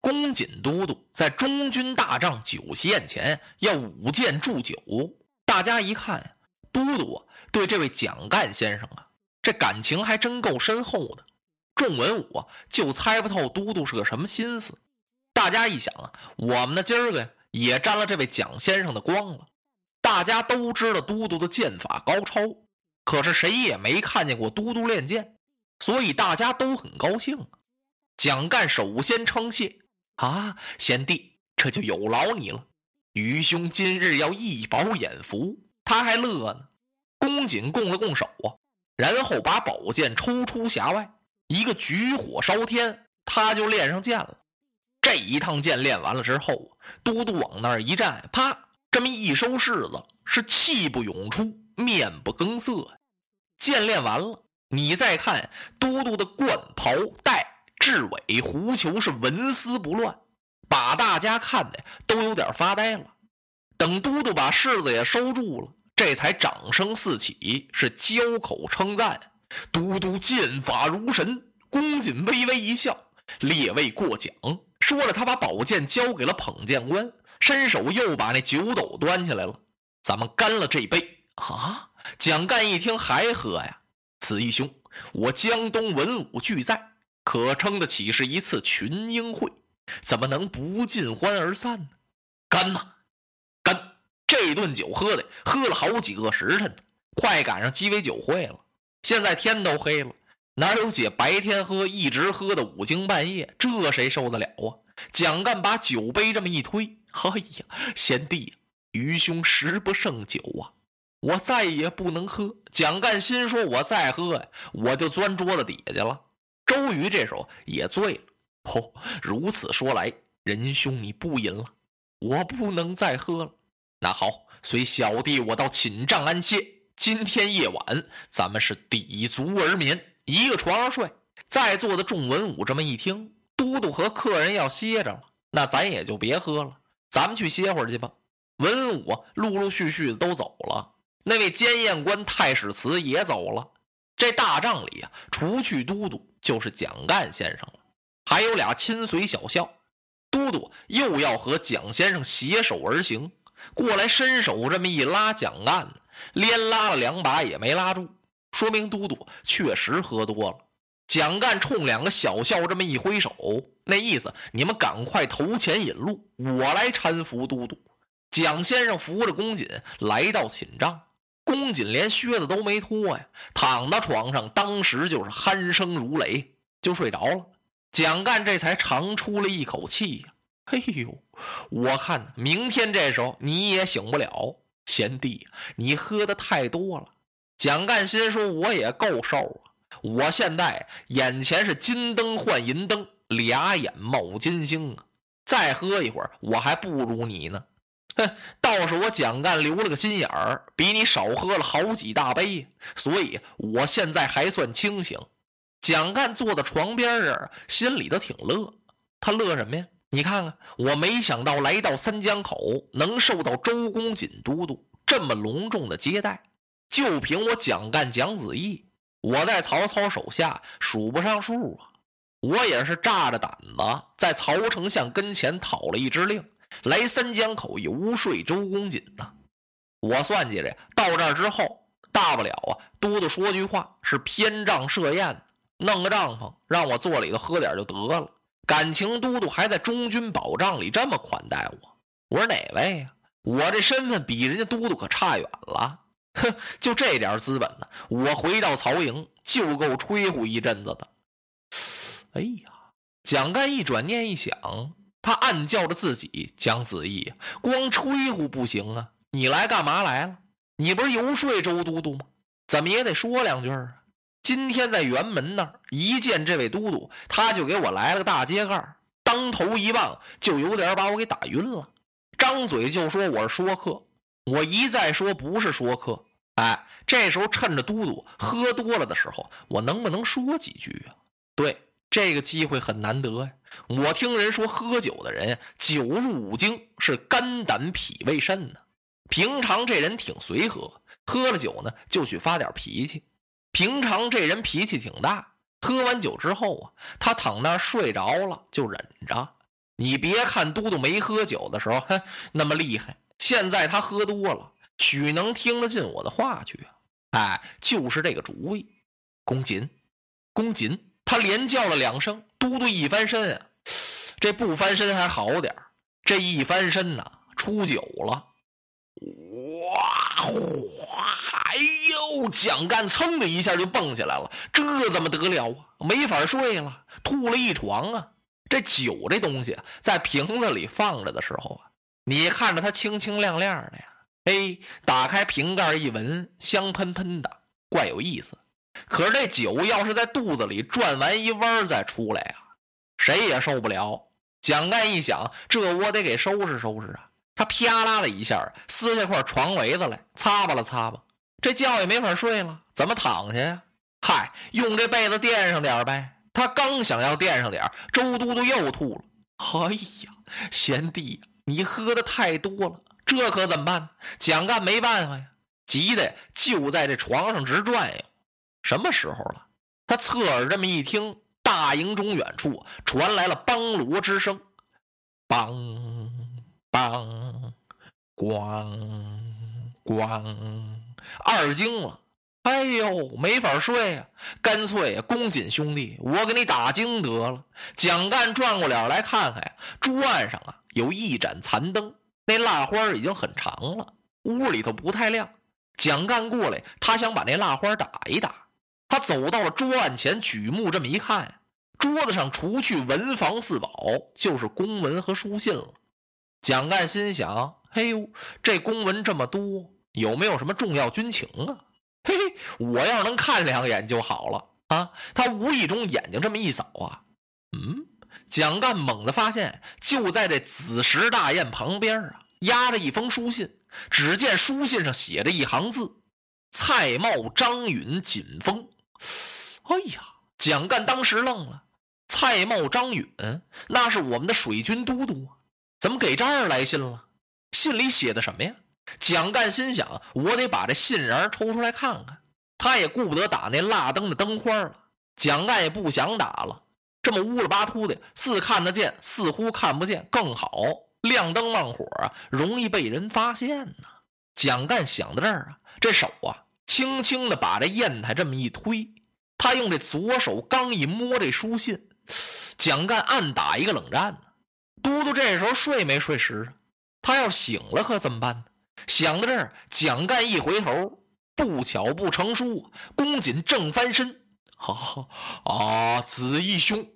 公瑾都督在中军大帐酒席宴前要舞剑祝酒，大家一看，都督啊对这位蒋干先生啊，这感情还真够深厚的。众文武，就猜不透都督是个什么心思。大家一想啊，我们的今儿个也沾了这位蒋先生的光了。大家都知道都督的剑法高超，可是谁也没看见过都督练剑，所以大家都很高兴啊。蒋干首先称谢啊，贤弟，这就有劳你了。愚兄今日要一饱眼福，他还乐呢。公瑾拱了拱手啊，然后把宝剑抽出匣外。一个举火烧天，他就练上剑了。这一趟剑练完了之后，都督往那儿一站，啪，这么一收柿子，是气不涌出，面不更色。剑练完了，你再看都督的冠袍带、雉尾、狐裘是纹丝不乱，把大家看的都有点发呆了。等都督把柿子也收住了，这才掌声四起，是交口称赞。都督剑法如神，公瑾微微一笑，列位过奖。说着，他把宝剑交给了捧剑官，伸手又把那酒斗端起来了。咱们干了这杯啊！蒋干一听还喝呀？此义兄，我江东文武俱在，可称得起是一次群英会，怎么能不尽欢而散呢？干呐，干！这顿酒喝的，喝了好几个时辰呢，快赶上鸡尾酒会了。现在天都黑了，哪有姐白天喝一直喝到五更半夜？这谁受得了啊？蒋干把酒杯这么一推，哎呀，贤弟，愚兄食不胜酒啊，我再也不能喝。蒋干心说：“我再喝呀，我就钻桌子底下去了。”周瑜这时候也醉了。哦，如此说来，仁兄你不饮了，我不能再喝了。那好，随小弟我到寝帐安歇。今天夜晚，咱们是抵足而眠，一个床上睡。在座的众文武这么一听，都督和客人要歇着了，那咱也就别喝了，咱们去歇会儿去吧。文武陆陆续续的都走了，那位监验官太史慈也走了。这大帐里啊，除去都督，就是蒋干先生了，还有俩亲随小校。都督又要和蒋先生携手而行，过来伸手这么一拉蒋干。连拉了两把也没拉住，说明都督确实喝多了。蒋干冲两个小校这么一挥手，那意思你们赶快投钱引路，我来搀扶都督。蒋先生扶着公瑾来到寝帐，公瑾连靴子都没脱呀，躺到床上，当时就是鼾声如雷，就睡着了。蒋干这才长出了一口气呀，哎呦，我看明天这时候你也醒不了。贤弟，你喝的太多了。蒋干心说：“我也够受啊！我现在眼前是金灯换银灯，俩眼冒金星啊！再喝一会儿，我还不如你呢。哼，倒是我蒋干留了个心眼儿，比你少喝了好几大杯，所以我现在还算清醒。”蒋干坐在床边儿，心里头挺乐。他乐什么呀？你看看，我没想到来到三江口，能受到周公瑾都督这么隆重的接待。就凭我蒋干、蒋子义，我在曹操手下数不上数啊！我也是炸着胆子，在曹丞相跟前讨了一支令，来三江口游说周公瑾呢。我算计着呀，到这儿之后，大不了啊，都督说句话，是偏帐设宴，弄个帐篷，让我坐里头喝点就得了。感情都督还在中军保障里这么款待我，我说哪位呀？我这身份比人家都督可差远了。哼，就这点资本呢，我回到曹营就够吹呼一阵子的。哎呀，蒋干一转念一想，他暗叫着自己：蒋子义，光吹呼不行啊！你来干嘛来了？你不是游说周都督吗？怎么也得说两句啊！今天在辕门那儿一见这位都督，他就给我来了个大揭盖当头一棒就有点把我给打晕了。张嘴就说我是说客，我一再说不是说客。哎，这时候趁着都督喝多了的时候，我能不能说几句啊？对，这个机会很难得呀。我听人说，喝酒的人酒入五经是肝胆脾胃肾呢。平常这人挺随和，喝了酒呢就去发点脾气。平常这人脾气挺大，喝完酒之后啊，他躺那儿睡着了就忍着。你别看都督没喝酒的时候，哼，那么厉害。现在他喝多了，许能听得进我的话去啊？哎，就是这个主意。公瑾，公瑾，他连叫了两声。嘟嘟一翻身啊，这不翻身还好点这一翻身呐，出酒了。哇哗！哎呦，蒋干噌的一下就蹦起来了，这怎么得了啊？没法睡了，吐了一床啊！这酒这东西在瓶子里放着的时候啊，你看着它清清亮亮的呀，哎，打开瓶盖一闻，香喷喷的，怪有意思。可是这酒要是在肚子里转完一弯再出来啊，谁也受不了。蒋干一想，这我得给收拾收拾啊！他啪啦的一下撕下块床围子来，擦吧了擦吧，这觉也没法睡了，怎么躺下呀？嗨，用这被子垫上点呗。他刚想要垫上点周都督又吐了。哎呀，贤弟，你喝的太多了，这可怎么办？蒋干没办法呀，急的就在这床上直转悠。什么时候了？他侧耳这么一听，大营中远处传来了梆锣之声，梆梆，咣咣，二更了。哎呦，没法睡呀！干脆呀，公瑾兄弟，我给你打惊得了。蒋干转过脸来看看呀，桌案上啊有一盏残灯，那蜡花已经很长了，屋里头不太亮。蒋干过来，他想把那蜡花打一打。他走到了桌案前，举目这么一看，桌子上除去文房四宝，就是公文和书信了。蒋干心想：嘿呦，这公文这么多，有没有什么重要军情啊？嘿嘿，我要能看两眼就好了啊！他无意中眼睛这么一扫啊，嗯，蒋干猛地发现，就在这子时大宴旁边啊，压着一封书信。只见书信上写着一行字：“蔡瑁、张允锦封。” 哎呀，蒋干当时愣了。蔡瑁、张允，那是我们的水军都督啊，怎么给这儿来信了？信里写的什么呀？蒋干心想：“我得把这信人抽出来看看。”他也顾不得打那蜡灯的灯花了。蒋干也不想打了。这么乌了巴秃的，似看得见，似乎看不见，更好。亮灯忘火啊，容易被人发现呢。蒋干想到这儿啊，这手啊，轻轻的把这砚台这么一推，他用这左手刚一摸这书信，蒋干暗打一个冷战呢。都督这时候睡没睡实啊？他要醒了可怎么办呢？想到这儿，蒋干一回头，不巧不成书，公瑾正翻身。好啊，子义兄！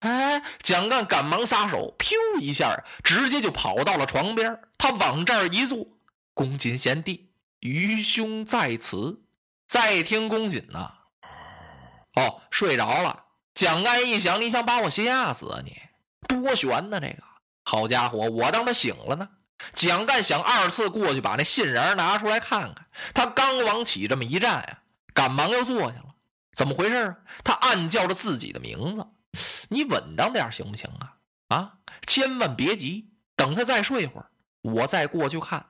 哎，蒋干赶忙撒手，噗一下，直接就跑到了床边。他往这儿一坐，公瑾贤弟，愚兄在此。再听公瑾呐，哦，睡着了。蒋干一想，你想把我吓死啊？你多悬呢！这个好家伙，我当他醒了呢。蒋干想二次过去把那信笤拿出来看看，他刚往起这么一站呀，赶忙又坐下了。怎么回事啊？他暗叫着自己的名字：“你稳当点行不行啊？啊，千万别急，等他再睡会儿，我再过去看。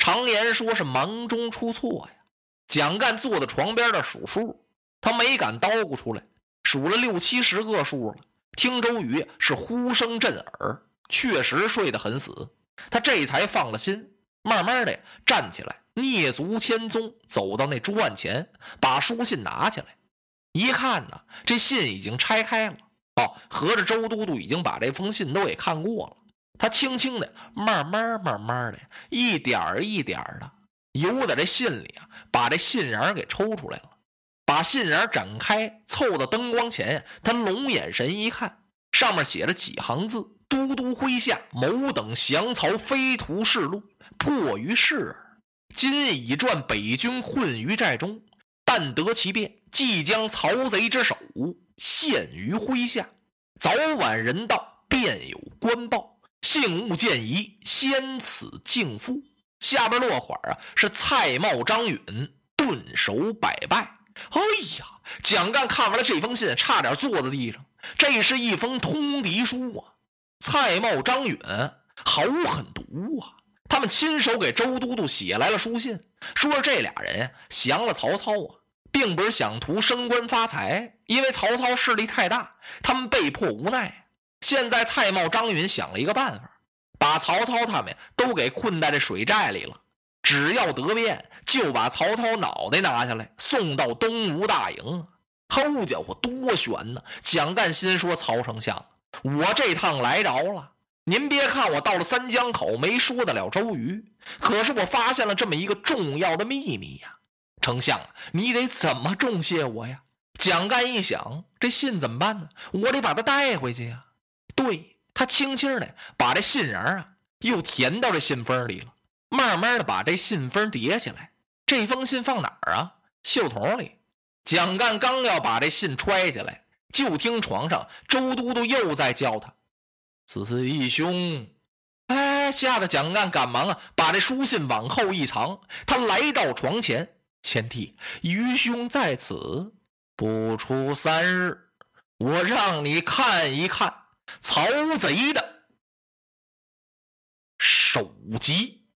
常言说是忙中出错呀。”蒋干坐在床边的数数，他没敢叨咕出来，数了六七十个数了。听周瑜是呼声震耳，确实睡得很死。他这才放了心，慢慢的站起来，蹑足千踪，走到那桌案前，把书信拿起来，一看呢，这信已经拆开了。哦，合着周都督已经把这封信都给看过了。他轻轻的，慢慢慢慢的，一点一点的，由在这信里啊，把这信瓤给抽出来了，把信瓤展开，凑到灯光前，他龙眼神一看，上面写着几行字。都督麾下某等降曹飞图示禄，迫于事耳。今已传北军困于寨中，但得其变，即将曹贼之首献于麾下。早晚人到，便有官报。幸勿见疑，先此敬父。下边落款啊，是蔡瑁、张允顿首百拜。哎呀，蒋干看完了这封信，差点坐在地上。这是一封通敌书啊！蔡瑁、张允好狠毒啊！他们亲手给周都督写来了书信，说这俩人降了曹操啊，并不是想图升官发财，因为曹操势力太大，他们被迫无奈。现在蔡瑁、张允想了一个办法，把曹操他们都给困在这水寨里了。只要得便，就把曹操脑袋拿下来，送到东吴大营。好家伙，多悬呐！蒋干心说：“曹丞相，我这趟来着了。您别看我到了三江口，没说得了周瑜，可是我发现了这么一个重要的秘密呀！丞相，你得怎么重谢我呀？”蒋干一想，这信怎么办呢？我得把它带回去呀。对他轻轻的把这信瓤啊，又填到这信封里了。慢慢的把这信封叠起来，这封信放哪儿啊？袖筒里。蒋干刚要把这信揣起来，就听床上周都督又在叫他：“子义兄！”哎，吓得蒋干赶忙啊，把这书信往后一藏。他来到床前，贤弟，愚兄在此，不出三日，我让你看一看曹贼的首级。